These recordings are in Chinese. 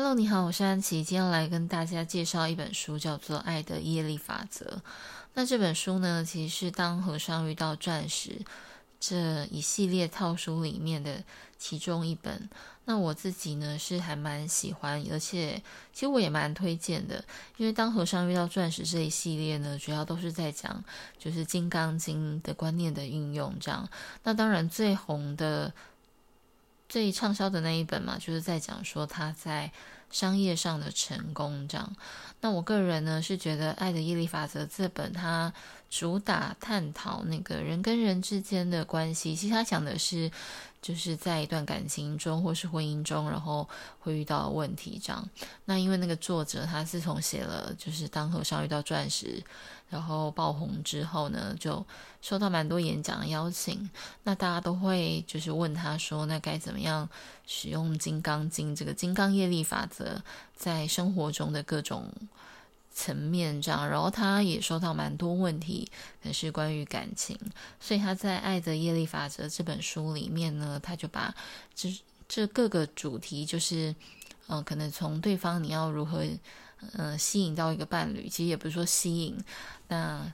Hello，你好，我是安琪，今天来跟大家介绍一本书，叫做《爱的业力法则》。那这本书呢，其实是当和尚遇到钻石这一系列套书里面的其中一本。那我自己呢是还蛮喜欢，而且其实我也蛮推荐的，因为当和尚遇到钻石这一系列呢，主要都是在讲就是《金刚经》的观念的运用这样。那当然最红的。最畅销的那一本嘛，就是在讲说他在商业上的成功这样。那我个人呢是觉得《爱的毅力法则》这本它主打探讨那个人跟人之间的关系，其实他讲的是。就是在一段感情中或是婚姻中，然后会遇到问题这样。那因为那个作者他自从写了就是当和尚遇到钻石，然后爆红之后呢，就收到蛮多演讲的邀请。那大家都会就是问他说，那该怎么样使用《金刚经》这个金刚业力法则在生活中的各种。层面这样，然后他也收到蛮多问题，可是关于感情，所以他在《爱的业力法则》这本书里面呢，他就把这这各个主题，就是嗯、呃，可能从对方你要如何嗯、呃、吸引到一个伴侣，其实也不是说吸引，那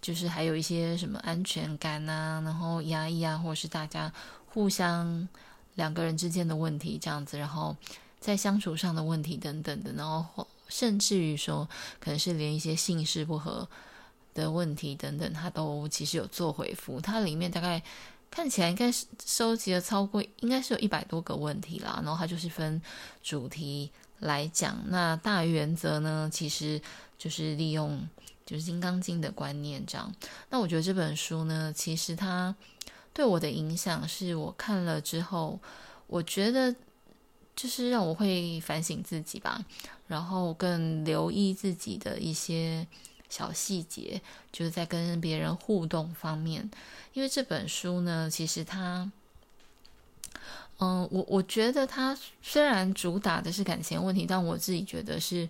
就是还有一些什么安全感啊，然后压抑啊，或者是大家互相两个人之间的问题这样子，然后在相处上的问题等等的，然后。甚至于说，可能是连一些姓氏不合的问题等等，他都其实有做回复。它里面大概看起来应该是收集了超过，应该是有一百多个问题啦。然后它就是分主题来讲。那大原则呢，其实就是利用就是《金刚经》的观念这样。那我觉得这本书呢，其实它对我的影响是我看了之后，我觉得。就是让我会反省自己吧，然后更留意自己的一些小细节，就是在跟别人互动方面。因为这本书呢，其实它，嗯，我我觉得它虽然主打的是感情问题，但我自己觉得是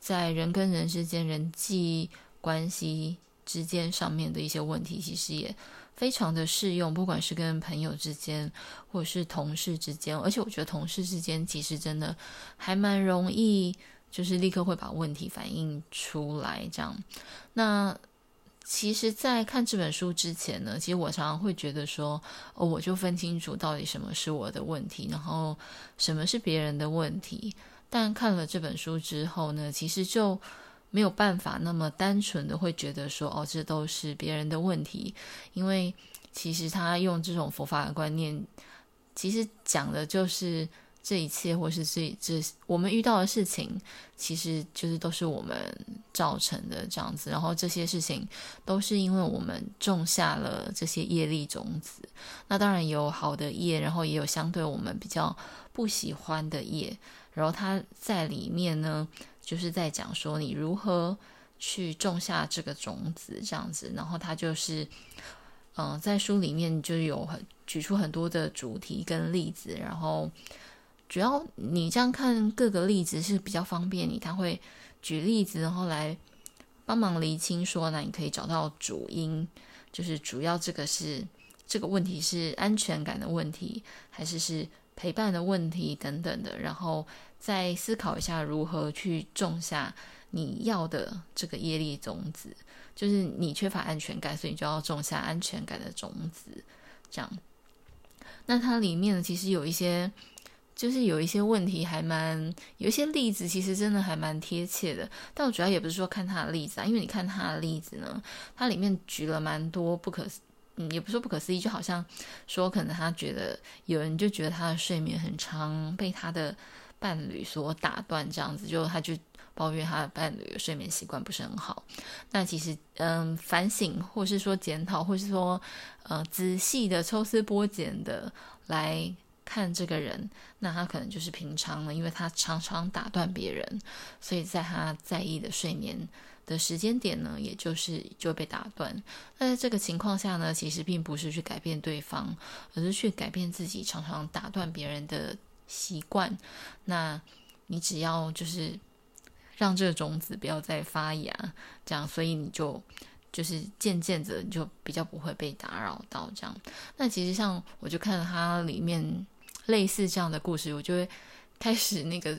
在人跟人之间人际关系之间上面的一些问题，其实也。非常的适用，不管是跟朋友之间，或者是同事之间，而且我觉得同事之间其实真的还蛮容易，就是立刻会把问题反映出来。这样，那其实，在看这本书之前呢，其实我常常会觉得说，哦，我就分清楚到底什么是我的问题，然后什么是别人的问题。但看了这本书之后呢，其实就。没有办法那么单纯的会觉得说，哦，这都是别人的问题，因为其实他用这种佛法的观念，其实讲的就是这一切，或是这这我们遇到的事情，其实就是都是我们造成的这样子。然后这些事情都是因为我们种下了这些业力种子。那当然有好的业，然后也有相对我们比较不喜欢的业。然后它在里面呢。就是在讲说你如何去种下这个种子，这样子。然后它就是，嗯、在书里面就有很举出很多的主题跟例子。然后主要你这样看各个例子是比较方便你，他会举例子，然后来帮忙厘清说，那你可以找到主因，就是主要这个是这个问题是安全感的问题，还是是陪伴的问题等等的，然后。再思考一下如何去种下你要的这个业力种子，就是你缺乏安全感，所以你就要种下安全感的种子。这样，那它里面其实有一些，就是有一些问题还蛮，有一些例子其实真的还蛮贴切的。但我主要也不是说看他的例子啊，因为你看他的例子呢，他里面举了蛮多不可，嗯，也不是说不可思议，就好像说可能他觉得有人就觉得他的睡眠很长，被他的。伴侣所打断，这样子就他就抱怨他的伴侣睡眠习惯不是很好。那其实，嗯，反省或是说检讨，或是说，呃，仔细的抽丝剥茧的来看这个人，那他可能就是平常了，因为他常常打断别人，所以在他在意的睡眠的时间点呢，也就是就被打断。那在这个情况下呢，其实并不是去改变对方，而是去改变自己常常打断别人的。习惯，那你只要就是让这个种子不要再发芽，这样，所以你就就是渐渐的就比较不会被打扰到这样。那其实像我就看了它里面类似这样的故事，我就会开始那个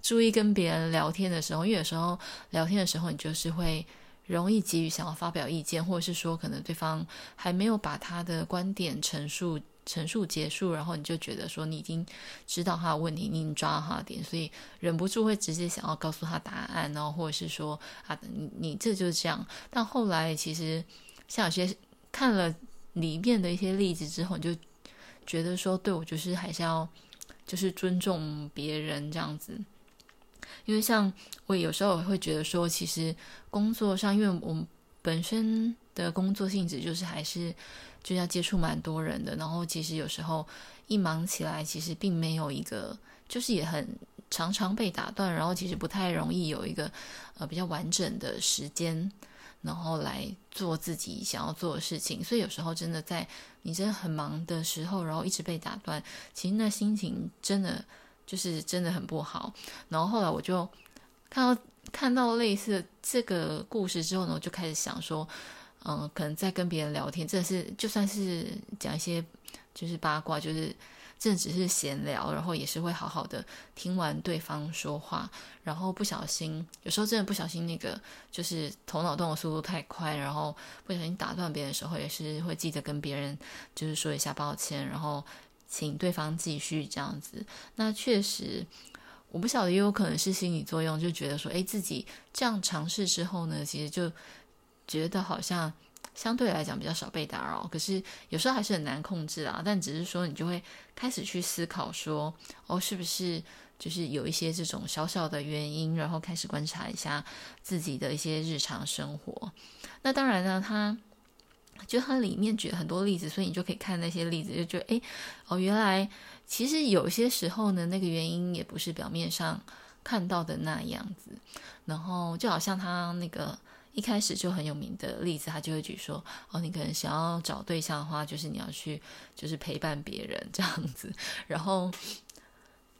注意跟别人聊天的时候，因为有时候聊天的时候，你就是会容易急于想要发表意见，或者是说可能对方还没有把他的观点陈述陈述结束，然后你就觉得说你已经知道他的问题，你已经抓到他的点，所以忍不住会直接想要告诉他答案，然后或者是说啊，你你这就是这样。但后来其实像有些看了里面的一些例子之后，你就觉得说，对，我就是还是要。就是尊重别人这样子，因为像我有时候会觉得说，其实工作上，因为我们本身的工作性质就是还是就要接触蛮多人的，然后其实有时候一忙起来，其实并没有一个，就是也很常常被打断，然后其实不太容易有一个呃比较完整的时间。然后来做自己想要做的事情，所以有时候真的在你真的很忙的时候，然后一直被打断，其实那心情真的就是真的很不好。然后后来我就看到看到类似这个故事之后呢，我就开始想说，嗯，可能在跟别人聊天，真的是就算是讲一些就是八卦，就是。这只是闲聊，然后也是会好好的听完对方说话，然后不小心，有时候真的不小心，那个就是头脑动的速度太快，然后不小心打断别人的时候，也是会记得跟别人就是说一下抱歉，然后请对方继续这样子。那确实，我不晓得，也有可能是心理作用，就觉得说，哎，自己这样尝试之后呢，其实就觉得好像。相对来讲比较少被打扰，可是有时候还是很难控制啊。但只是说你就会开始去思考说，哦，是不是就是有一些这种小小的原因，然后开始观察一下自己的一些日常生活。那当然呢，他就他里面举了很多例子，所以你就可以看那些例子，就觉得，诶，哦，原来其实有些时候呢，那个原因也不是表面上看到的那样子。然后就好像他那个。一开始就很有名的例子，他就会举说：“哦，你可能想要找对象的话，就是你要去，就是陪伴别人这样子。然后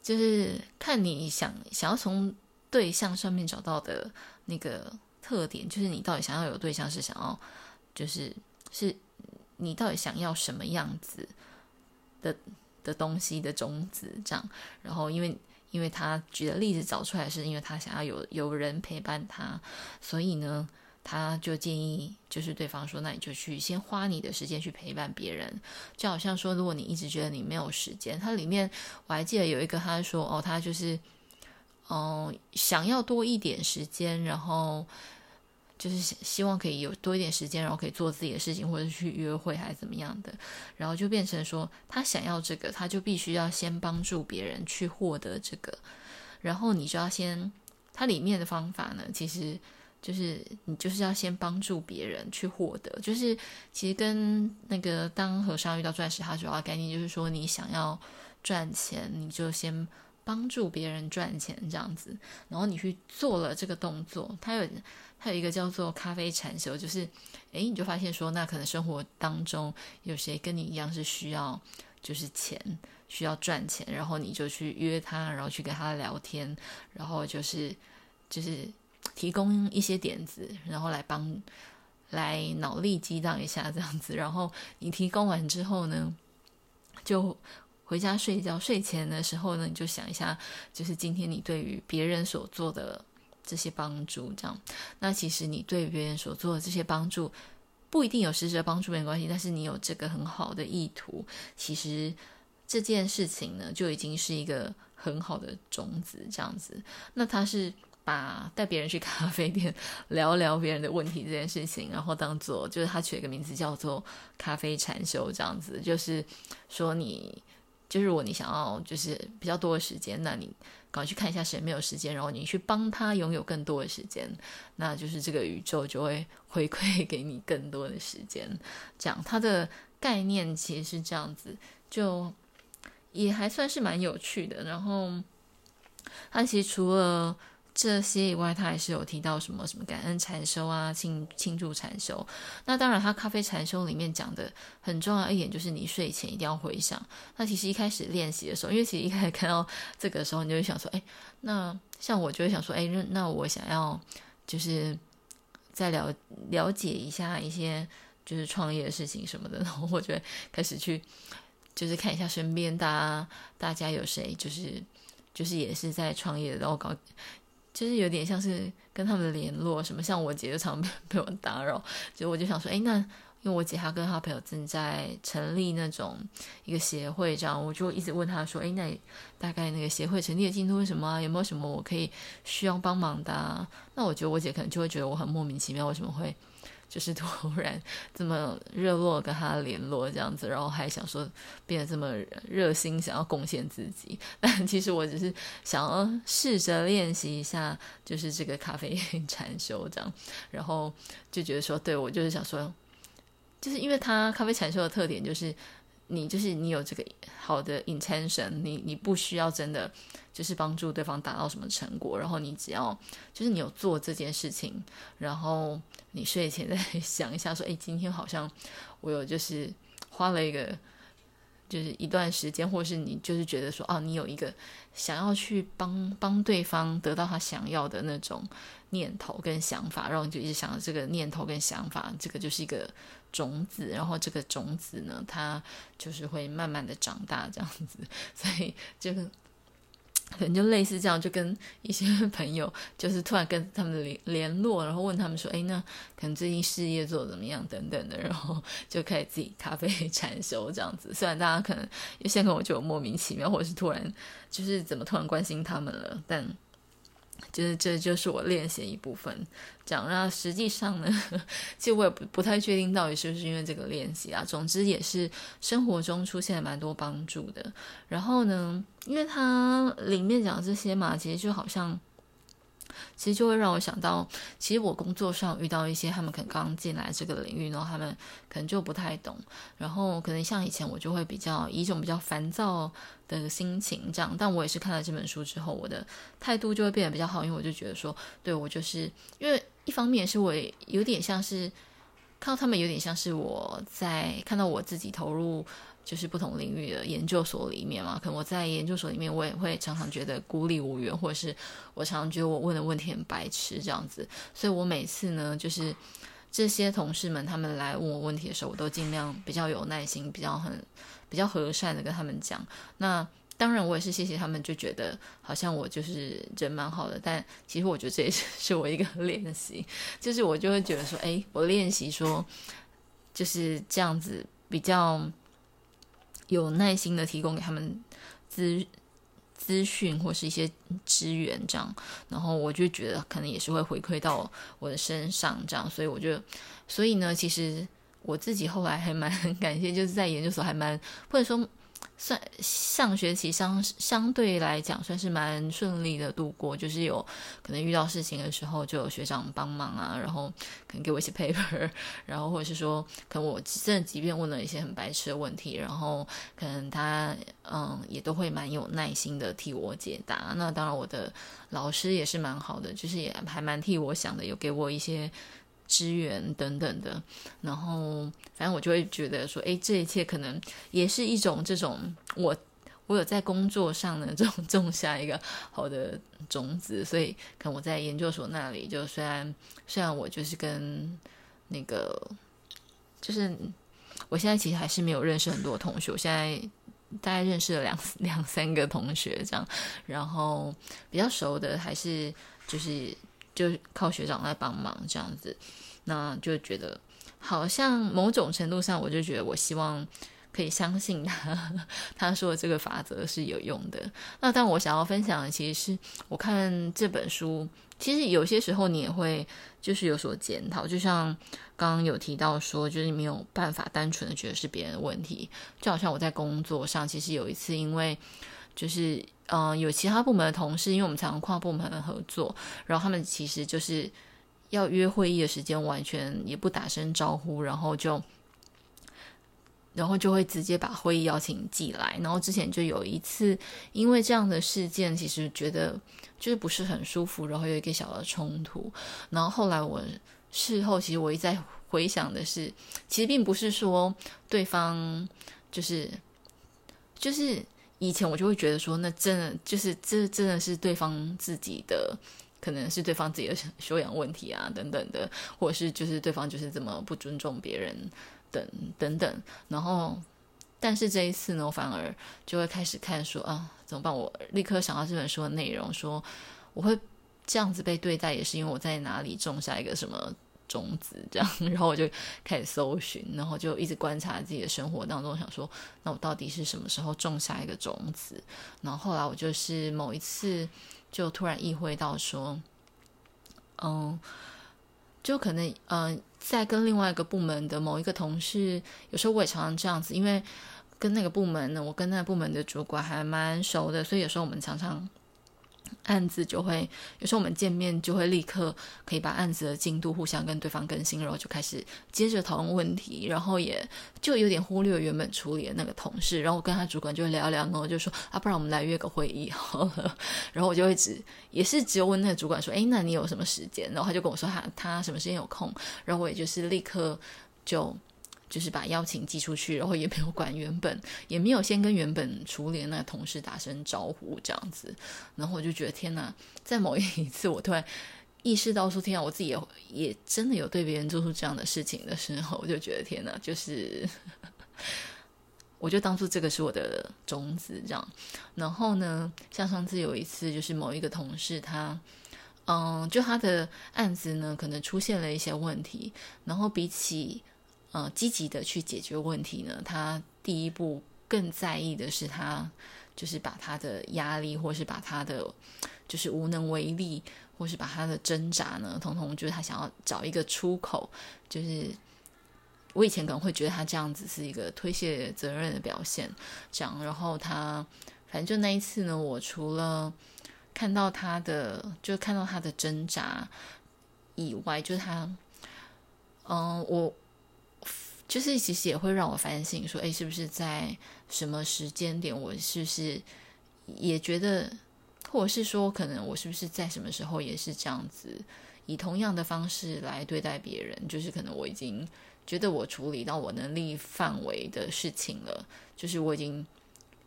就是看你想想要从对象上面找到的那个特点，就是你到底想要有对象是想要，就是是你到底想要什么样子的的东西的种子这样。然后因为因为他举的例子找出来，是因为他想要有有人陪伴他，所以呢。”他就建议，就是对方说，那你就去先花你的时间去陪伴别人，就好像说，如果你一直觉得你没有时间，他里面我还记得有一个，他说，哦，他就是，哦，想要多一点时间，然后就是希望可以有多一点时间，然后可以做自己的事情，或者去约会还是怎么样的，然后就变成说，他想要这个，他就必须要先帮助别人去获得这个，然后你就要先，它里面的方法呢，其实。就是你就是要先帮助别人去获得，就是其实跟那个当和尚遇到钻石，他主要概念就是说，你想要赚钱，你就先帮助别人赚钱这样子，然后你去做了这个动作，他有他有一个叫做咖啡禅修，就是诶，你就发现说，那可能生活当中有谁跟你一样是需要就是钱，需要赚钱，然后你就去约他，然后去跟他聊天，然后就是就是。提供一些点子，然后来帮，来脑力激荡一下这样子。然后你提供完之后呢，就回家睡觉。睡前的时候呢，你就想一下，就是今天你对于别人所做的这些帮助，这样。那其实你对别人所做的这些帮助，不一定有实质的帮助没关系，但是你有这个很好的意图，其实这件事情呢，就已经是一个很好的种子，这样子。那它是。把带别人去咖啡店 聊聊别人的问题这件事情，然后当做就是他取了个名字叫做咖啡禅修这样子，就是说你就是如果你想要就是比较多的时间，那你赶快去看一下谁没有时间，然后你去帮他拥有更多的时间，那就是这个宇宙就会 回馈给你更多的时间。这样它的概念其实是这样子，就也还算是蛮有趣的。然后它其实除了这些以外，他还是有提到什么什么感恩禅修啊，庆庆祝禅修。那当然，他咖啡禅修里面讲的很重要一点就是你睡前一定要回想。那其实一开始练习的时候，因为其实一开始看到这个时候，你就会想说，哎，那像我就会想说，哎，那我想要就是再了了解一下一些就是创业的事情什么的，然后我就会开始去就是看一下身边大家大家有谁就是。就是也是在创业，然后搞，就是有点像是跟他们联络什么，像我姐就常被 被我打扰，就我就想说，哎，那因为我姐她跟她朋友正在成立那种一个协会，这样我就一直问她说，哎，那大概那个协会成立的进度是什么啊？有没有什么我可以需要帮忙的？那我觉得我姐可能就会觉得我很莫名其妙，为什么会？就是突然这么热络跟他联络这样子，然后还想说变得这么热心，想要贡献自己。但其实我只是想要试着练习一下，就是这个咖啡因禅修这样。然后就觉得说，对，我就是想说，就是因为他咖啡禅修的特点就是。你就是你有这个好的 intention，你你不需要真的就是帮助对方达到什么成果，然后你只要就是你有做这件事情，然后你睡前再想一下说，诶，今天好像我有就是花了一个就是一段时间，或是你就是觉得说，哦，你有一个想要去帮帮对方得到他想要的那种念头跟想法，然后你就一直想着这个念头跟想法，这个就是一个。种子，然后这个种子呢，它就是会慢慢的长大，这样子，所以就可能就类似这样，就跟一些朋友，就是突然跟他们联联络，然后问他们说，哎，那可能最近事业做怎么样，等等的，然后就开始自己咖啡禅修这样子。虽然大家可能有些可能我就莫名其妙，或者是突然就是怎么突然关心他们了，但。就是这就是我练习一部分，讲那实际上呢，其实我也不不太确定到底是不是因为这个练习啊。总之也是生活中出现蛮多帮助的。然后呢，因为它里面讲这些嘛，其实就好像。其实就会让我想到，其实我工作上遇到一些他们可能刚进来这个领域，然后他们可能就不太懂，然后可能像以前我就会比较以一种比较烦躁的心情这样，但我也是看了这本书之后，我的态度就会变得比较好，因为我就觉得说，对，我就是因为一方面是我有点像是看到他们有点像是我在看到我自己投入。就是不同领域的研究所里面嘛，可能我在研究所里面，我也会常常觉得孤立无援，或者是我常常觉得我问的问题很白痴这样子，所以我每次呢，就是这些同事们他们来问我问题的时候，我都尽量比较有耐心，比较很比较和善的跟他们讲。那当然，我也是谢谢他们，就觉得好像我就是人蛮好的，但其实我觉得这也是 我一个 练习，就是我就会觉得说，哎，我练习说就是这样子比较。有耐心的提供给他们资资讯或是一些资源，这样，然后我就觉得可能也是会回馈到我的身上，这样，所以我就，所以呢，其实我自己后来还蛮 感谢，就是在研究所还蛮或者说。算上学期相相对来讲算是蛮顺利的度过，就是有可能遇到事情的时候就有学长帮忙啊，然后可能给我一些 paper，然后或者是说可能我真的即便问了一些很白痴的问题，然后可能他嗯也都会蛮有耐心的替我解答。那当然我的老师也是蛮好的，就是也还蛮替我想的，有给我一些。支援等等的，然后反正我就会觉得说，哎，这一切可能也是一种这种我我有在工作上呢，这种种下一个好的种子，所以可能我在研究所那里，就虽然虽然我就是跟那个就是我现在其实还是没有认识很多同学，我现在大概认识了两两三个同学这样，然后比较熟的还是就是。就靠学长来帮忙这样子，那就觉得好像某种程度上，我就觉得我希望可以相信他，他说的这个法则是有用的。那但我想要分享的，其实是我看这本书，其实有些时候你也会就是有所检讨，就像刚刚有提到说，就是没有办法单纯的觉得是别人的问题，就好像我在工作上，其实有一次因为就是。嗯、呃，有其他部门的同事，因为我们常跨部门合作，然后他们其实就是要约会议的时间，完全也不打声招呼，然后就，然后就会直接把会议邀请寄来。然后之前就有一次，因为这样的事件，其实觉得就是不是很舒服，然后有一个小的冲突。然后后来我事后，其实我一再回想的是，其实并不是说对方就是就是。以前我就会觉得说，那真的就是这真的是对方自己的，可能是对方自己的修养问题啊，等等的，或者是就是对方就是这么不尊重别人等等等。然后但是这一次呢，我反而就会开始看说啊，怎么办？我立刻想到这本书的内容，说我会这样子被对待，也是因为我在哪里种下一个什么种子，这样。然后我就开始搜寻，然后就一直观察自己的生活当中，想说，那我到底是什么时候种下一个种子？然后后来我就是某一次就突然意会到说，嗯，就可能嗯，在跟另外一个部门的某一个同事，有时候我也常常这样子，因为。跟那个部门呢，我跟那个部门的主管还蛮熟的，所以有时候我们常常案子就会，有时候我们见面就会立刻可以把案子的进度互相跟对方更新，然后就开始接着讨论问题，然后也就有点忽略原本处理的那个同事，然后我跟他主管就聊聊，然后就说啊，不然我们来约个会议好了，然后我就会只也是只有问那个主管说，诶，那你有什么时间？然后他就跟我说他他什么时间有空，然后我也就是立刻就。就是把邀请寄出去，然后也没有管原本，也没有先跟原本处理那个同事打声招呼，这样子。然后我就觉得天哪，在某 一次我突然意识到说天啊，我自己也也真的有对别人做出这样的事情的时候，我就觉得天哪，就是我就当做这个是我的种子这样。然后呢，像上次有一次，就是某一个同事他，嗯，就他的案子呢，可能出现了一些问题，然后比起。呃，积极的去解决问题呢，他第一步更在意的是他，就是把他的压力，或是把他的就是无能为力，或是把他的挣扎呢，统统就是他想要找一个出口。就是我以前可能会觉得他这样子是一个推卸责任的表现，这样。然后他反正就那一次呢，我除了看到他的，就看到他的挣扎以外，就是他，嗯、我。就是其实也会让我反省，说，哎，是不是在什么时间点，我是不是也觉得，或者是说，可能我是不是在什么时候也是这样子，以同样的方式来对待别人？就是可能我已经觉得我处理到我能力范围的事情了，就是我已经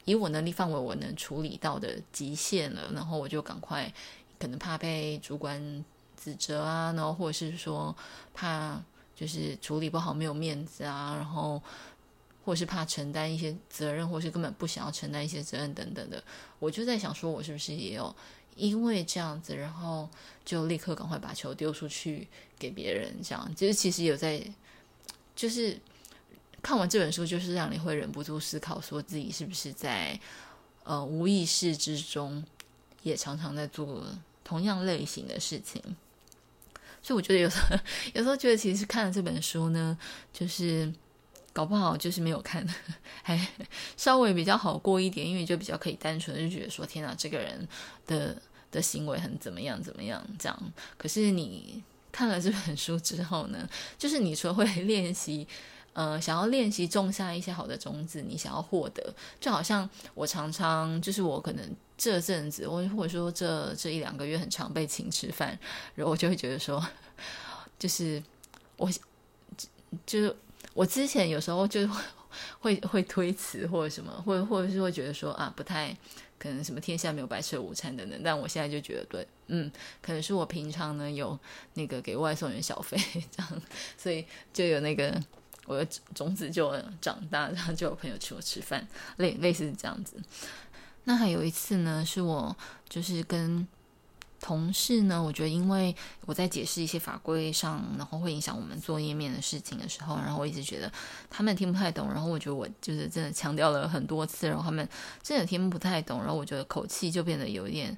以我能力范围我能处理到的极限了，然后我就赶快，可能怕被主管指责啊，然后或者是说怕。就是处理不好没有面子啊，然后或是怕承担一些责任，或是根本不想要承担一些责任等等的，我就在想说，我是不是也有因为这样子，然后就立刻赶快把球丢出去给别人，这样其实其实有在，就是看完这本书，就是让你会忍不住思考，说自己是不是在呃无意识之中也常常在做同样类型的事情。所以我觉得有时候，有时候觉得其实看了这本书呢，就是搞不好就是没有看，还稍微比较好过一点，因为就比较可以单纯就觉得说，天哪，这个人的的行为很怎么样怎么样这样。可是你看了这本书之后呢，就是你说会 练习。呃，想要练习种下一些好的种子，你想要获得，就好像我常常就是我可能这阵子，我或者说这这一两个月很常被请吃饭，然后我就会觉得说，就是我就是我之前有时候就会会推辞或者什么，或或者是会觉得说啊，不太可能什么天下没有白吃的午餐等等，但我现在就觉得对，嗯，可能是我平常呢有那个给外送员小费 这样，所以就有那个。我的种子就长大，然后就有朋友请我吃饭，类类似这样子。那还有一次呢，是我就是跟同事呢，我觉得因为我在解释一些法规上，然后会影响我们做页面的事情的时候，然后我一直觉得他们听不太懂，然后我觉得我就是真的强调了很多次，然后他们真的听不太懂，然后我觉得口气就变得有点，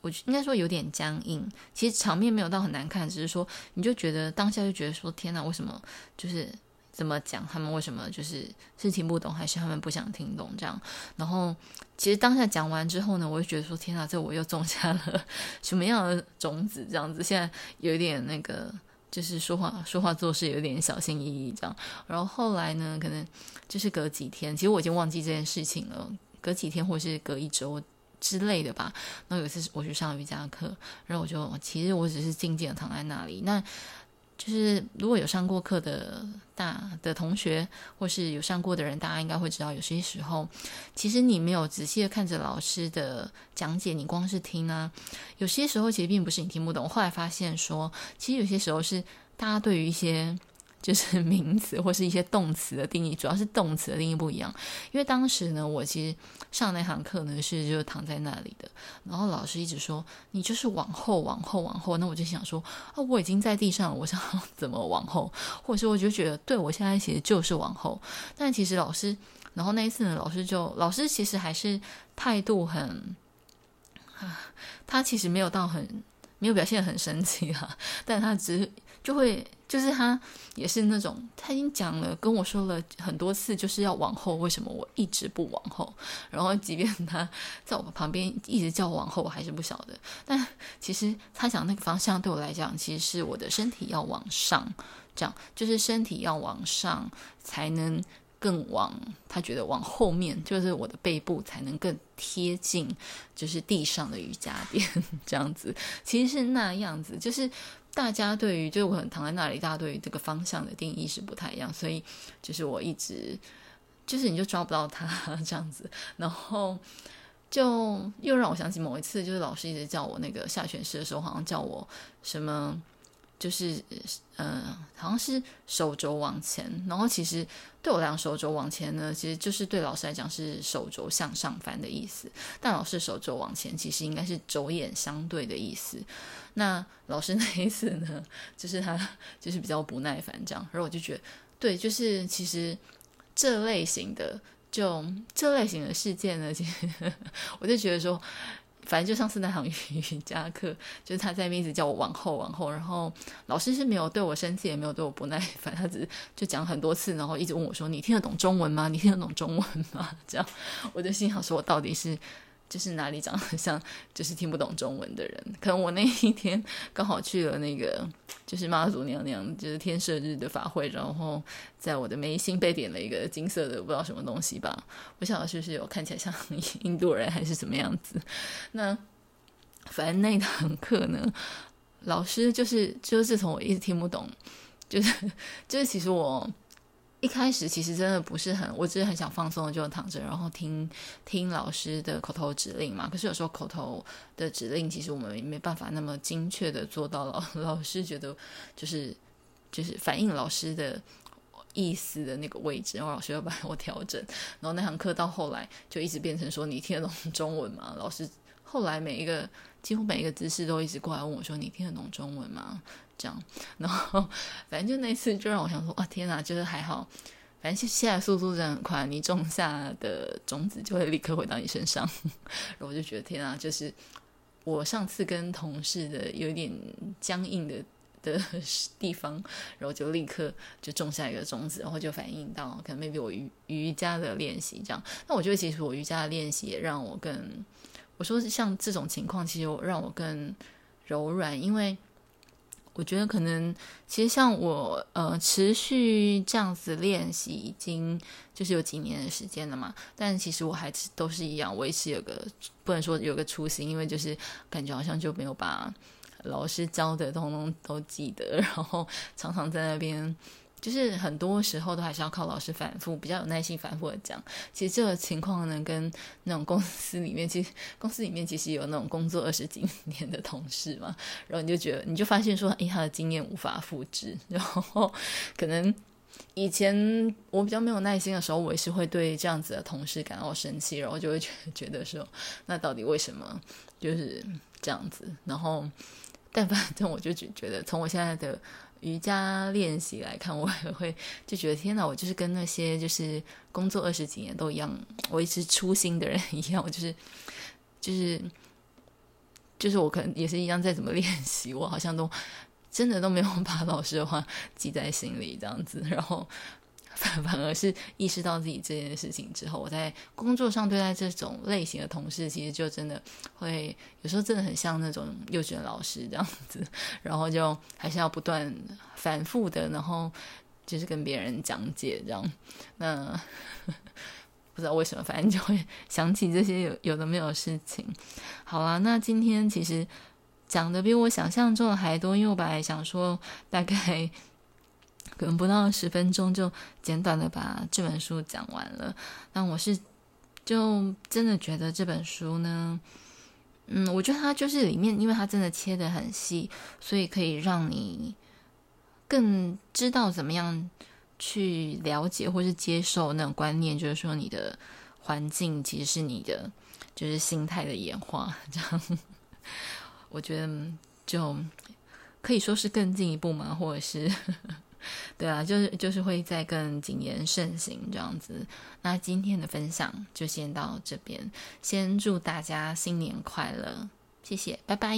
我应该说有点僵硬。其实场面没有到很难看，只是说你就觉得当下就觉得说天哪，为什么就是。怎么讲？他们为什么就是是听不懂，还是他们不想听懂这样？然后其实当下讲完之后呢，我就觉得说：天哪，这我又种下了 什么样的种子？这样子，现在有点那个，就是说话说话做事有点小心翼翼这样。然后后来呢，可能就是隔几天，其实我已经忘记这件事情了。隔几天，或是隔一周之类的吧。然后有一次我去上瑜伽课，然后我就其实我只是静静的躺在那里。那就是如果有上过课的大的同学，或是有上过的人，大家应该会知道，有些时候，其实你没有仔细的看着老师的讲解，你光是听啊，有些时候其实并不是你听不懂。后来发现说，其实有些时候是大家对于一些就是 名词或是一些动词的定义，主要是动词的定义不一样。因为当时呢，我其实上那堂课呢是就躺在那里的，然后老师一直说你就是往后往后往后，那我就想说啊，我已经在地上了，我想 怎么往后？或者是我就觉得对我现在其实就是往后，但其实老师，然后那一次呢，老师就老师其实还是态度很，他其实没有到很没有表现很生气啊，但他只就会。就是他也是那种，他已经讲了跟我说了很多次，就是要往后，为什么我一直不往后？然后即便他在我旁边一直叫我往后，我还是不晓得。但其实他讲那个方向对我来讲，其实是我的身体要往上，这样就是身体要往上才能更往。他觉得往后面就是我的背部才能更贴近，就是地上的瑜伽垫 这样子。其实是那样子，就是。大家对于就是我很躺在那里，大家对于这个方向的定义是不太一样，所以就是我一直就是你就抓不到他 这样子，然后就又让我想起某一次，就是老师一直叫我那个下犬式的时候，好像叫我什么。就是，呃，好像是手肘往前，然后其实对我来讲，手肘往前呢，其实就是对老师来讲是手肘向上翻的意思。但老师手肘往前，其实应该是肘眼相对的意思。那老师那一次呢，就是他就是比较不耐烦这样，然后我就觉得，对，就是其实这类型的，就这类型的事件呢，其实 我就觉得说。反正就上次那堂瑜伽课，就是他在那边一直叫我往后往后，然后老师是没有对我生气，也没有对我不耐烦，他只是就讲很多次，然后一直问我说：“你听得懂中文吗？你听得懂中文吗？”这样，我就心想说：“我到底是？”就是哪里长得像，就是听不懂中文的人。可能我那一天刚好去了那个，就是妈祖娘娘就是天赦日的法会，然后在我的眉心被点了一个金色的不知道什么东西吧。不晓得是不是有看起来像 印度人还是什么样子。那反正那堂课呢，老师就是就是自从我一直听不懂，就是就是其实我。一开始其实真的不是很，我只是很想放松的就躺着，然后听听老师的口头指令嘛。可是有时候口头的指令，其实我们也没办法那么精确的做到老 老师觉得就是就是反映老师的意思的那个位置，然后老师要帮我调整。然后那堂课到后来就一直变成说，你听得懂中文吗？老师后来每一个几乎每一个姿势都一直过来问我说，你听得懂中文吗？这样，然后反正就那次就让我想说，哇，天哪，就是还好，反正现在速度真的很快，你种下的种子就会立刻回到你身上。然 后我就觉得天哪，就是我上次跟同事的有点僵硬的的地方，然后就立刻就种下一个种子，然后就反映到可能 maybe 我瑜瑜伽的练习这样。那我觉得其实我瑜伽的练习也让我更，我说像这种情况，其实让我更柔软，因为。我觉得可能，其实像我，呃，持续这样子练习已经就是有几年的时间了嘛。但其实我还是都是一样，维持有个不能说有个初心，因为就是感觉好像就没有把老师教的通通都记得，然后常常在那边。就是很多时候都还是要靠老师反复，比较有耐心反复的讲。其实这个情况呢，跟那种公司里面，其实公司里面其实有那种工作二十几年的同事嘛，然后你就觉得，你就发现说，诶，他的经验无法复制。然后可能以前我比较没有耐心的时候，我也是会对这样子的同事感到生气，然后就会觉觉得说，那到底为什么就是这样子？然后，但反正我就觉觉得，从我现在的。瑜伽练习来看，我也会就觉得天哪，我就是跟那些就是工作二十几年都一样我一直初心的人一样，我就是就是就是我可能也是一样，再怎么练习，我好像都真的都没有把老师的话记在心里这样子，然后。反而是意识到自己这件事情之后，我在工作上对待这种类型的同事，其实就真的会有时候真的很像那种幼稚园老师这样子，然后就还是要不断反复的，然后就是跟别人讲解这样。那 不知道为什么，反正就会想起这些有有的没有的事情。好啦，那今天其实讲的比我想象中的还多，因为我本来想说大概。可能不到十分钟就简短的把这本书讲完了。但我是就真的觉得这本书呢，嗯，我觉得它就是里面，因为它真的切的很细，所以可以让你更知道怎么样去了解或是接受那种观念，就是说你的环境其实是你的，就是心态的演化。这样，我觉得就可以说是更进一步嘛，或者是。对啊，就是就是会再更谨言慎行这样子。那今天的分享就先到这边，先祝大家新年快乐，谢谢，拜拜。